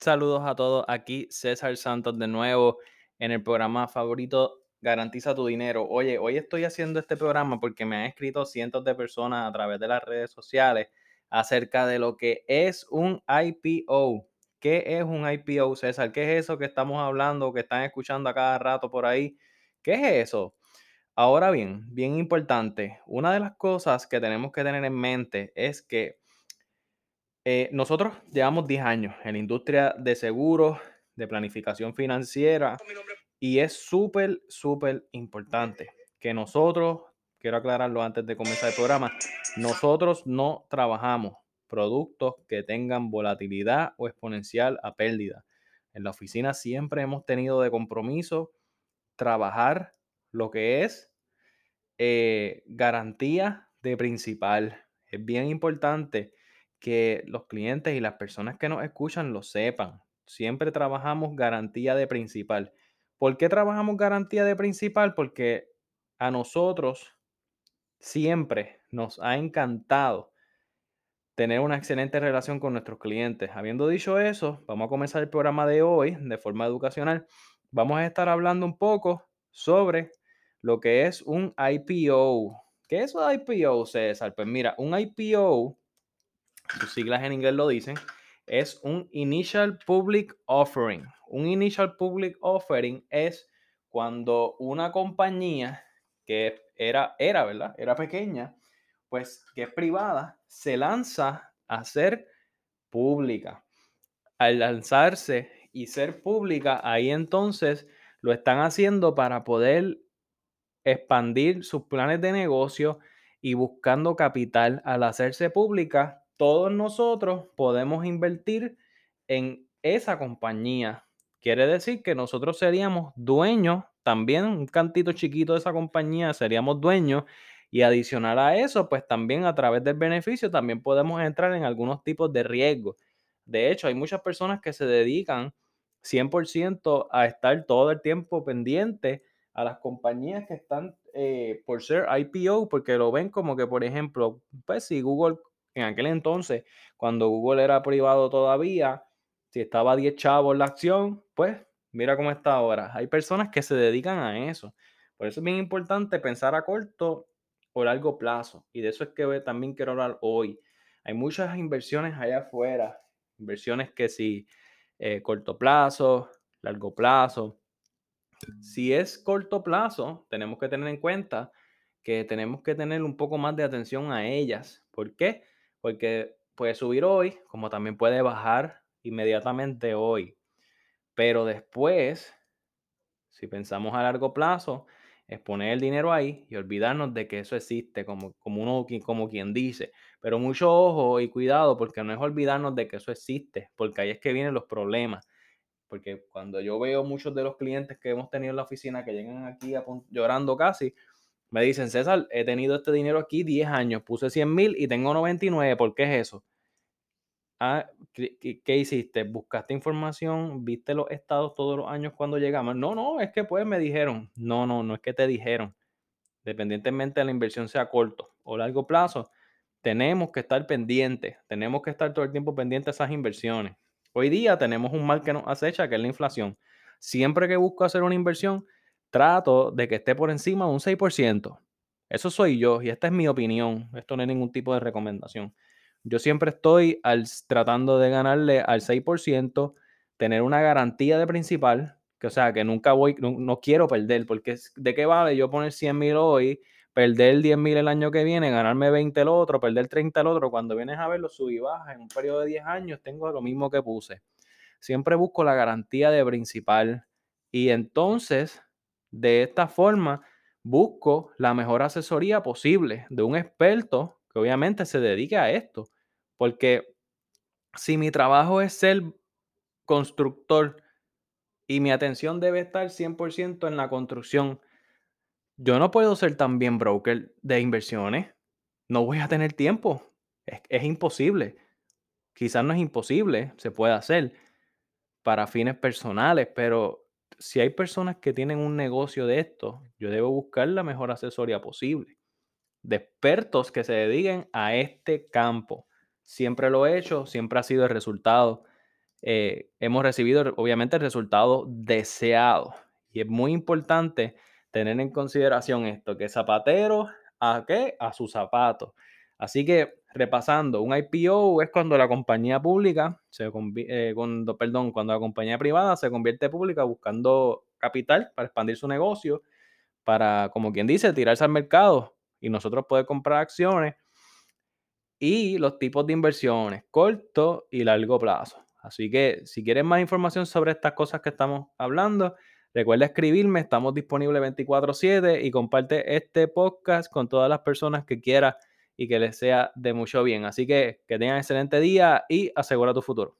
Saludos a todos, aquí César Santos de nuevo en el programa favorito Garantiza tu dinero. Oye, hoy estoy haciendo este programa porque me han escrito cientos de personas a través de las redes sociales acerca de lo que es un IPO. ¿Qué es un IPO, César? ¿Qué es eso que estamos hablando, que están escuchando a cada rato por ahí? ¿Qué es eso? Ahora bien, bien importante, una de las cosas que tenemos que tener en mente es que eh, nosotros llevamos 10 años en la industria de seguros, de planificación financiera, y es súper, súper importante que nosotros, quiero aclararlo antes de comenzar el programa, nosotros no trabajamos productos que tengan volatilidad o exponencial a pérdida. En la oficina siempre hemos tenido de compromiso trabajar lo que es eh, garantía de principal. Es bien importante que los clientes y las personas que nos escuchan lo sepan. Siempre trabajamos garantía de principal. ¿Por qué trabajamos garantía de principal? Porque a nosotros siempre nos ha encantado tener una excelente relación con nuestros clientes. Habiendo dicho eso, vamos a comenzar el programa de hoy de forma educacional. Vamos a estar hablando un poco sobre lo que es un IPO. ¿Qué es un IPO, César? Pues mira, un IPO sus siglas en inglés lo dicen, es un Initial Public Offering. Un Initial Public Offering es cuando una compañía que era, era, ¿verdad? Era pequeña, pues que es privada, se lanza a ser pública. Al lanzarse y ser pública, ahí entonces lo están haciendo para poder expandir sus planes de negocio y buscando capital al hacerse pública todos nosotros podemos invertir en esa compañía. Quiere decir que nosotros seríamos dueños, también un cantito chiquito de esa compañía, seríamos dueños. Y adicional a eso, pues también a través del beneficio, también podemos entrar en algunos tipos de riesgos. De hecho, hay muchas personas que se dedican 100% a estar todo el tiempo pendiente a las compañías que están eh, por ser IPO, porque lo ven como que, por ejemplo, pues si Google en aquel entonces, cuando Google era privado todavía, si estaba 10 chavos la acción, pues mira cómo está ahora. Hay personas que se dedican a eso. Por eso es bien importante pensar a corto o largo plazo. Y de eso es que también quiero hablar hoy. Hay muchas inversiones allá afuera. Inversiones que si eh, corto plazo, largo plazo. Si es corto plazo, tenemos que tener en cuenta que tenemos que tener un poco más de atención a ellas. ¿Por qué? Porque puede subir hoy, como también puede bajar inmediatamente hoy. Pero después, si pensamos a largo plazo, es poner el dinero ahí y olvidarnos de que eso existe, como, como uno como quien dice. Pero mucho ojo y cuidado, porque no es olvidarnos de que eso existe, porque ahí es que vienen los problemas. Porque cuando yo veo muchos de los clientes que hemos tenido en la oficina que llegan aquí llorando casi, me dicen, César, he tenido este dinero aquí 10 años, puse 100 mil y tengo 99, ¿por qué es eso? Ah, ¿qué, hiciste? ¿Buscaste información? ¿Viste los estados todos los años cuando llegamos? No, no, es que pues me dijeron. No, no, no es que te dijeron. Dependientemente de la inversión sea corto o largo plazo, tenemos que estar pendientes, tenemos que estar todo el tiempo pendientes de esas inversiones. Hoy día tenemos un mal que nos acecha, que es la inflación. Siempre que busco hacer una inversión, trato de que esté por encima de un 6%. Eso soy yo y esta es mi opinión. Esto no es ningún tipo de recomendación. Yo siempre estoy tratando de ganarle al 6%, tener una garantía de principal, que o sea, que nunca voy, no, quiero perder, porque ¿de qué vale yo poner 100 mil hoy, perder 10 mil el año que viene, ganarme 20 el otro, perder 30 el otro? Cuando vienes a verlo, subí y baja en un periodo de 10 años, tengo lo mismo que puse. Siempre busco la garantía de principal y entonces de esta forma, busco la mejor asesoría posible de un experto que obviamente se dedique a esto. Porque si mi trabajo es ser constructor y mi atención debe estar 100% en la construcción, yo no puedo ser también broker de inversiones. No voy a tener tiempo. Es, es imposible. Quizás no es imposible, se puede hacer para fines personales, pero si hay personas que tienen un negocio de esto, yo debo buscar la mejor asesoría posible. De expertos que se dediquen a este campo. Siempre lo he hecho, siempre ha sido el resultado. eh, hemos recibido obviamente el resultado deseado. Y es muy importante tener en consideración esto, que zapatero a qué? A su zapato. Así que repasando, un IPO es cuando la compañía pública, se, eh, cuando, perdón, cuando la compañía privada se convierte pública buscando capital para expandir su negocio, para, como quien dice, tirarse al mercado y nosotros poder comprar acciones y los tipos de inversiones, corto y largo plazo. Así que si quieres más información sobre estas cosas que estamos hablando, recuerda escribirme, estamos disponibles 24/7 y comparte este podcast con todas las personas que quieras y que les sea de mucho bien. Así que que tengan excelente día y asegura tu futuro.